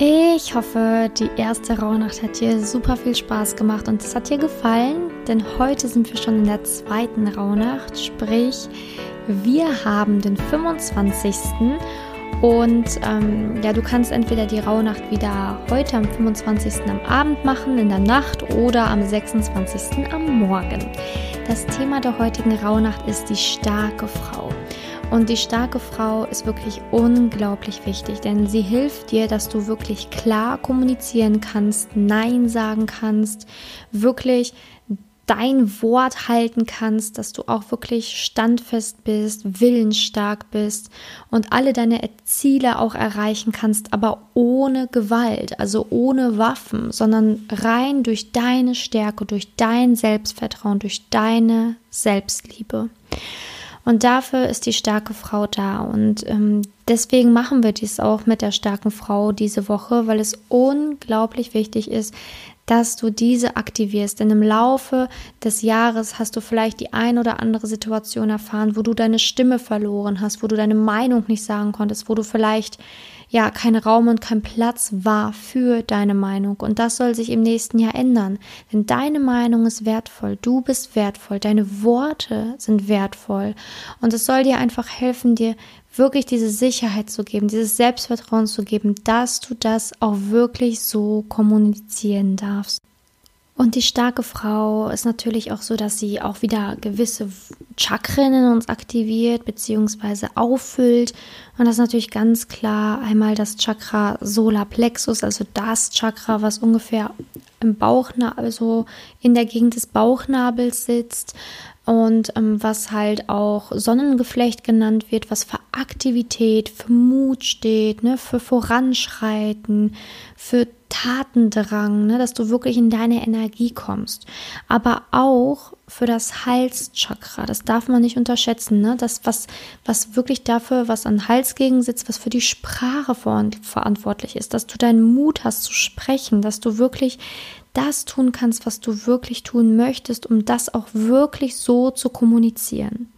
Ich hoffe, die erste Rauhnacht hat dir super viel Spaß gemacht und es hat dir gefallen, denn heute sind wir schon in der zweiten Rauhnacht, sprich, wir haben den 25. Und ähm, ja, du kannst entweder die Rauhnacht wieder heute am 25. am Abend machen, in der Nacht oder am 26. am Morgen. Das Thema der heutigen Rauhnacht ist die starke Frau. Und die starke Frau ist wirklich unglaublich wichtig, denn sie hilft dir, dass du wirklich klar kommunizieren kannst, Nein sagen kannst, wirklich dein Wort halten kannst, dass du auch wirklich standfest bist, willensstark bist und alle deine Ziele auch erreichen kannst, aber ohne Gewalt, also ohne Waffen, sondern rein durch deine Stärke, durch dein Selbstvertrauen, durch deine Selbstliebe. Und dafür ist die starke Frau da. Und ähm, deswegen machen wir dies auch mit der starken Frau diese Woche, weil es unglaublich wichtig ist, dass du diese aktivierst. Denn im Laufe des Jahres hast du vielleicht die ein oder andere Situation erfahren, wo du deine Stimme verloren hast, wo du deine Meinung nicht sagen konntest, wo du vielleicht ja kein Raum und kein Platz war für deine Meinung. Und das soll sich im nächsten Jahr ändern. Denn deine Meinung ist wertvoll, du bist wertvoll, deine Worte sind wertvoll. Und es soll dir einfach helfen, dir wirklich diese Sicherheit zu geben, dieses Selbstvertrauen zu geben, dass du das auch wirklich so kommunizieren darfst. Und die starke Frau ist natürlich auch so, dass sie auch wieder gewisse Chakren in uns aktiviert bzw. auffüllt. Und das ist natürlich ganz klar einmal das Chakra Solarplexus, also das Chakra, was ungefähr im Bauchnabel, also in der Gegend des Bauchnabels sitzt und ähm, was halt auch Sonnengeflecht genannt wird, was für Aktivität, für Mut steht, ne, für Voranschreiten, für Tatendrang, ne, dass du wirklich in deine Energie kommst. Aber auch für das Halschakra, das darf man nicht unterschätzen, ne? Das, was, was wirklich dafür, was an Hals gegen sitzt, was für die Sprache verantwortlich ist, dass du deinen Mut hast zu sprechen, dass du wirklich das tun kannst, was du wirklich tun möchtest, um das auch wirklich so zu kommunizieren.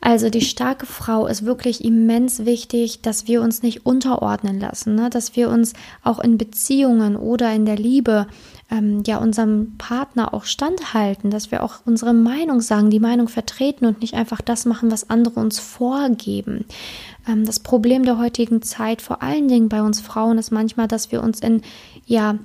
Also die starke Frau ist wirklich immens wichtig, dass wir uns nicht unterordnen lassen, ne? dass wir uns auch in Beziehungen oder in der Liebe ähm, ja unserem Partner auch standhalten, dass wir auch unsere Meinung sagen, die Meinung vertreten und nicht einfach das machen, was andere uns vorgeben. Ähm, das Problem der heutigen Zeit, vor allen Dingen bei uns Frauen, ist manchmal, dass wir uns in ja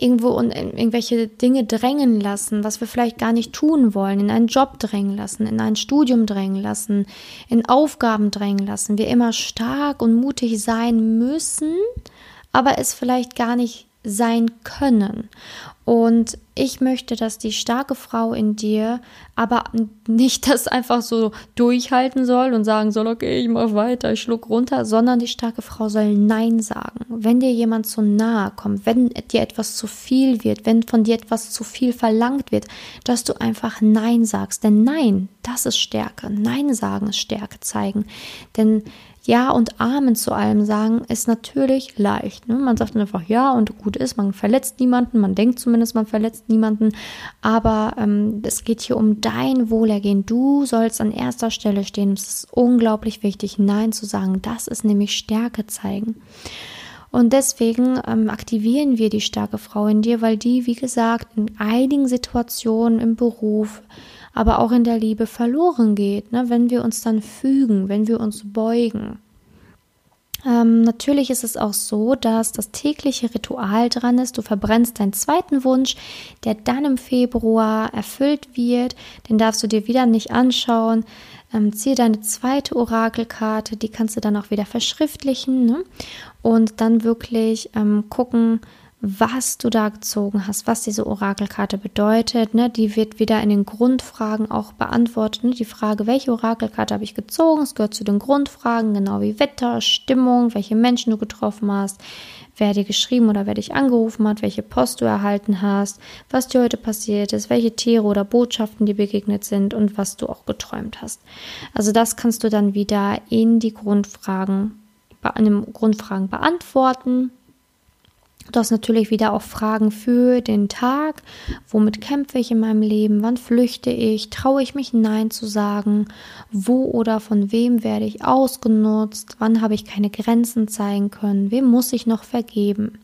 irgendwo in irgendwelche Dinge drängen lassen, was wir vielleicht gar nicht tun wollen, in einen Job drängen lassen, in ein Studium drängen lassen, in Aufgaben drängen lassen, wir immer stark und mutig sein müssen, aber es vielleicht gar nicht sein können. Und ich möchte, dass die starke Frau in dir aber nicht das einfach so durchhalten soll und sagen soll, okay, ich mach weiter, ich schluck runter, sondern die starke Frau soll Nein sagen. Wenn dir jemand zu nahe kommt, wenn dir etwas zu viel wird, wenn von dir etwas zu viel verlangt wird, dass du einfach Nein sagst. Denn Nein, das ist Stärke. Nein sagen ist Stärke zeigen. Denn ja und Amen zu allem sagen ist natürlich leicht. Ne? Man sagt einfach Ja und gut ist, man verletzt niemanden, man denkt zumindest, man verletzt niemanden, aber ähm, es geht hier um dein Wohlergehen. Du sollst an erster Stelle stehen. Es ist unglaublich wichtig, Nein zu sagen. Das ist nämlich Stärke zeigen. Und deswegen ähm, aktivieren wir die starke Frau in dir, weil die, wie gesagt, in einigen Situationen im Beruf, aber auch in der Liebe verloren geht, ne? wenn wir uns dann fügen, wenn wir uns beugen. Ähm, natürlich ist es auch so, dass das tägliche Ritual dran ist. Du verbrennst deinen zweiten Wunsch, der dann im Februar erfüllt wird. Den darfst du dir wieder nicht anschauen. Ähm, ziehe deine zweite Orakelkarte, die kannst du dann auch wieder verschriftlichen ne? und dann wirklich ähm, gucken, was du da gezogen hast, was diese Orakelkarte bedeutet. Ne? Die wird wieder in den Grundfragen auch beantwortet. Ne? Die Frage, welche Orakelkarte habe ich gezogen? Es gehört zu den Grundfragen, genau wie Wetter, Stimmung, welche Menschen du getroffen hast, wer dir geschrieben oder wer dich angerufen hat, welche Post du erhalten hast, was dir heute passiert ist, welche Tiere oder Botschaften dir begegnet sind und was du auch geträumt hast. Also das kannst du dann wieder in die Grundfragen, in den Grundfragen beantworten Du hast natürlich wieder auch Fragen für den Tag. Womit kämpfe ich in meinem Leben? Wann flüchte ich? Traue ich mich Nein zu sagen? Wo oder von wem werde ich ausgenutzt? Wann habe ich keine Grenzen zeigen können? Wem muss ich noch vergeben?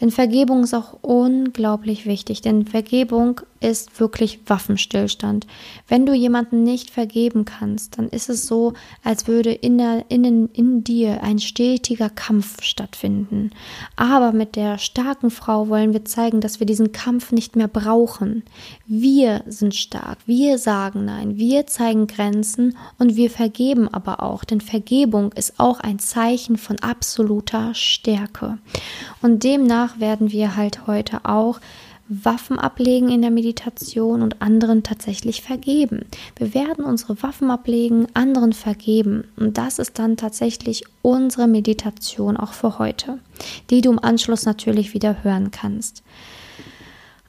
Denn Vergebung ist auch unglaublich wichtig, denn Vergebung ist wirklich Waffenstillstand. Wenn du jemanden nicht vergeben kannst, dann ist es so, als würde in, der, in, in dir ein stetiger Kampf stattfinden. Aber mit der starken Frau wollen wir zeigen, dass wir diesen Kampf nicht mehr brauchen. Wir sind stark, wir sagen Nein, wir zeigen Grenzen und wir vergeben aber auch, denn Vergebung ist auch ein Zeichen von absoluter Stärke. Und demnach werden wir halt heute auch Waffen ablegen in der Meditation und anderen tatsächlich vergeben. Wir werden unsere Waffen ablegen, anderen vergeben. Und das ist dann tatsächlich unsere Meditation auch für heute, die du im Anschluss natürlich wieder hören kannst.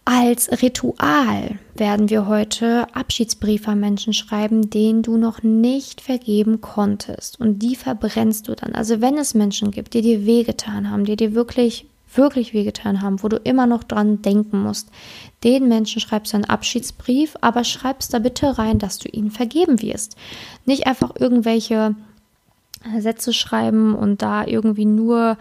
Als Ritual werden wir heute Abschiedsbriefe an Menschen schreiben, denen du noch nicht vergeben konntest. Und die verbrennst du dann. Also wenn es Menschen gibt, die dir wehgetan haben, die dir wirklich wirklich wehgetan haben, wo du immer noch dran denken musst, den Menschen schreibst du einen Abschiedsbrief, aber schreibst da bitte rein, dass du ihnen vergeben wirst. Nicht einfach irgendwelche Sätze schreiben und da irgendwie nur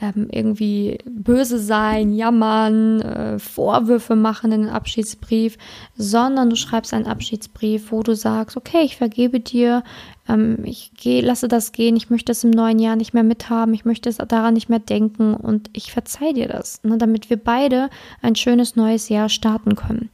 ähm, irgendwie böse sein, jammern, äh, Vorwürfe machen in den Abschiedsbrief, sondern du schreibst einen Abschiedsbrief, wo du sagst, okay, ich vergebe dir, ähm, ich geh, lasse das gehen, ich möchte es im neuen Jahr nicht mehr mithaben, ich möchte es daran nicht mehr denken und ich verzeih dir das, ne, damit wir beide ein schönes neues Jahr starten können.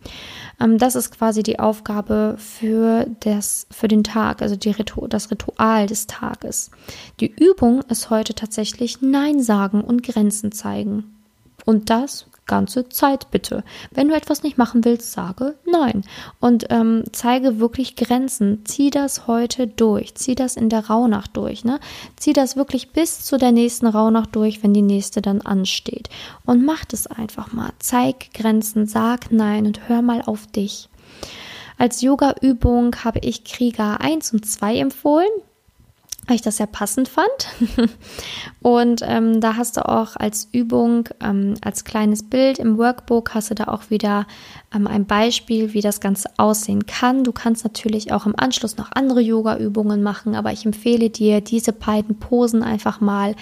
Ähm, das ist quasi die Aufgabe für, das, für den Tag, also Ritu das Ritual des Tages. Die Übung ist heute tatsächlich Nein sagen und Grenzen zeigen. Und das ganze Zeit bitte. Wenn du etwas nicht machen willst, sage nein. Und ähm, zeige wirklich Grenzen. Zieh das heute durch. Zieh das in der Rauhnacht durch. Ne? Zieh das wirklich bis zu der nächsten Rauhnacht durch, wenn die nächste dann ansteht. Und mach das einfach mal. Zeig Grenzen, sag nein und hör mal auf dich. Als Yoga-Übung habe ich Krieger 1 und 2 empfohlen weil ich das sehr passend fand. Und ähm, da hast du auch als Übung, ähm, als kleines Bild im Workbook, hast du da auch wieder ähm, ein Beispiel, wie das Ganze aussehen kann. Du kannst natürlich auch im Anschluss noch andere Yoga-Übungen machen, aber ich empfehle dir, diese beiden Posen einfach mal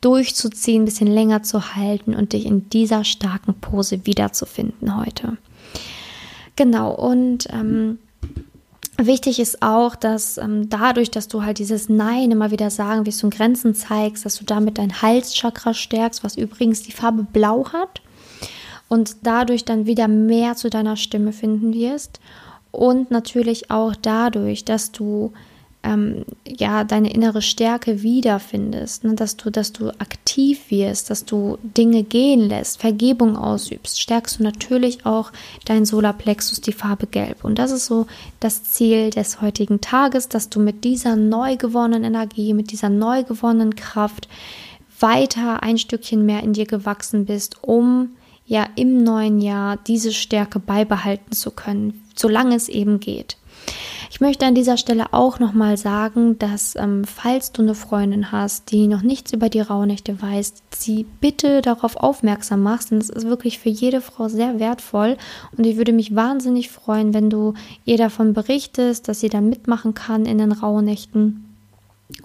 durchzuziehen, ein bisschen länger zu halten und dich in dieser starken Pose wiederzufinden heute. Genau, und ähm, Wichtig ist auch, dass ähm, dadurch, dass du halt dieses Nein immer wieder sagen wirst und Grenzen zeigst, dass du damit dein Halschakra stärkst, was übrigens die Farbe Blau hat und dadurch dann wieder mehr zu deiner Stimme finden wirst. Und natürlich auch dadurch, dass du ähm, ja deine innere Stärke wiederfindest, ne? dass du, dass du aktiv wirst, dass du Dinge gehen lässt, Vergebung ausübst, stärkst du natürlich auch dein Solarplexus, die Farbe Gelb. Und das ist so das Ziel des heutigen Tages, dass du mit dieser neu gewonnenen Energie, mit dieser neu gewonnenen Kraft weiter ein Stückchen mehr in dir gewachsen bist, um ja im neuen Jahr diese Stärke beibehalten zu können, solange es eben geht. Ich möchte an dieser Stelle auch nochmal sagen, dass ähm, falls du eine Freundin hast, die noch nichts über die Rauhnächte weiß, sie bitte darauf aufmerksam machst, denn es ist wirklich für jede Frau sehr wertvoll und ich würde mich wahnsinnig freuen, wenn du ihr davon berichtest, dass sie dann mitmachen kann in den Rauhnächten.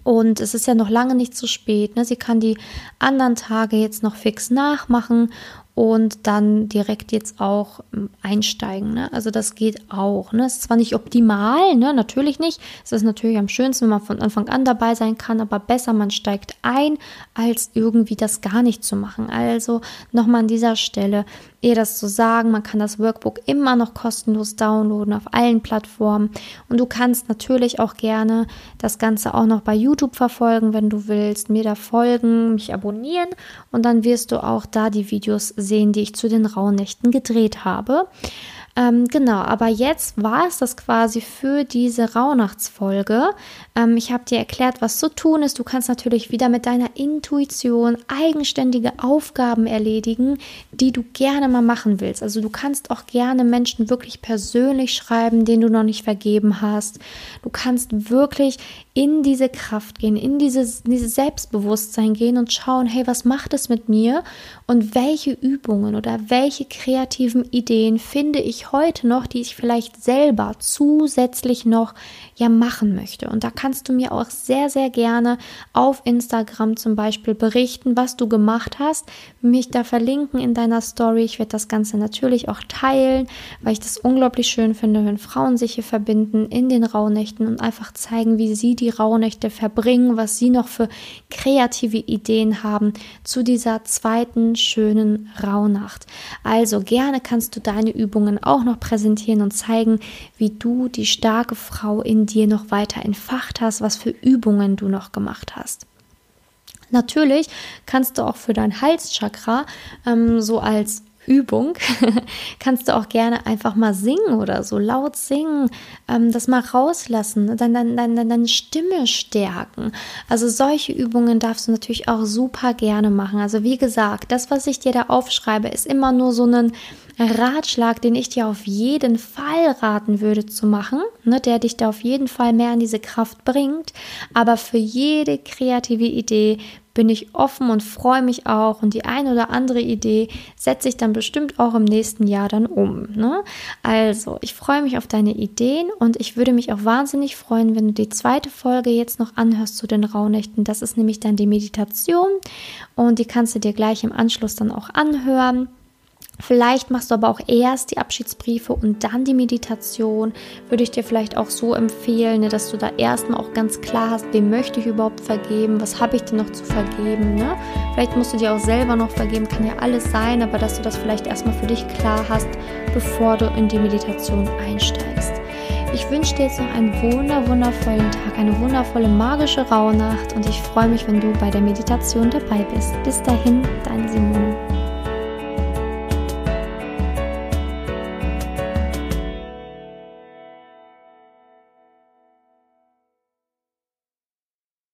Und es ist ja noch lange nicht zu spät. Ne? Sie kann die anderen Tage jetzt noch fix nachmachen und dann direkt jetzt auch ähm, einsteigen. Ne? Also das geht auch. Ne? Ist zwar nicht optimal, ne? natürlich nicht. Es ist natürlich am schönsten, wenn man von Anfang an dabei sein kann, aber besser, man steigt ein, als irgendwie das gar nicht zu machen. Also nochmal an dieser Stelle, ihr das zu sagen, man kann das Workbook immer noch kostenlos downloaden auf allen Plattformen. Und du kannst natürlich auch gerne das Ganze auch noch bei YouTube verfolgen, wenn du willst, mir da folgen, mich abonnieren und dann wirst du auch da die Videos sehen sehen, die ich zu den Rauhnächten gedreht habe. Ähm, genau, aber jetzt war es das quasi für diese Rauhnachtsfolge. Ähm, ich habe dir erklärt, was zu tun ist. Du kannst natürlich wieder mit deiner Intuition eigenständige Aufgaben erledigen, die du gerne mal machen willst. Also du kannst auch gerne Menschen wirklich persönlich schreiben, denen du noch nicht vergeben hast. Du kannst wirklich in diese Kraft gehen, in dieses, dieses Selbstbewusstsein gehen und schauen, hey, was macht es mit mir und welche Übungen oder welche kreativen Ideen finde ich heute noch, die ich vielleicht selber zusätzlich noch ja machen möchte. Und da kannst du mir auch sehr, sehr gerne auf Instagram zum Beispiel berichten, was du gemacht hast, mich da verlinken in deiner Story. Ich werde das Ganze natürlich auch teilen, weil ich das unglaublich schön finde, wenn Frauen sich hier verbinden in den Rauhnächten und einfach zeigen, wie sie die Rauhnächte verbringen, was sie noch für kreative Ideen haben zu dieser zweiten schönen Rauhnacht. Also gerne kannst du deine Übungen auch noch präsentieren und zeigen, wie du die starke Frau in dir noch weiter entfacht hast, was für Übungen du noch gemacht hast. Natürlich kannst du auch für dein Halschakra ähm, so als Übung kannst du auch gerne einfach mal singen oder so laut singen, ähm, das mal rauslassen, dann deine, deine, deine Stimme stärken. Also solche Übungen darfst du natürlich auch super gerne machen. Also wie gesagt, das, was ich dir da aufschreibe, ist immer nur so ein Ratschlag, den ich dir auf jeden Fall raten würde zu machen, ne, der dich da auf jeden Fall mehr in diese Kraft bringt. Aber für jede kreative Idee bin ich offen und freue mich auch und die eine oder andere Idee setze ich dann bestimmt auch im nächsten Jahr dann um. Ne? Also, ich freue mich auf deine Ideen und ich würde mich auch wahnsinnig freuen, wenn du die zweite Folge jetzt noch anhörst zu den Rauhnächten. Das ist nämlich dann die Meditation und die kannst du dir gleich im Anschluss dann auch anhören. Vielleicht machst du aber auch erst die Abschiedsbriefe und dann die Meditation. Würde ich dir vielleicht auch so empfehlen, ne, dass du da erstmal auch ganz klar hast, wem möchte ich überhaupt vergeben, was habe ich dir noch zu vergeben. Ne? Vielleicht musst du dir auch selber noch vergeben, kann ja alles sein, aber dass du das vielleicht erstmal für dich klar hast, bevor du in die Meditation einsteigst. Ich wünsche dir jetzt noch einen wunder, wundervollen Tag, eine wundervolle magische Rauhnacht und ich freue mich, wenn du bei der Meditation dabei bist. Bis dahin, deine Simone.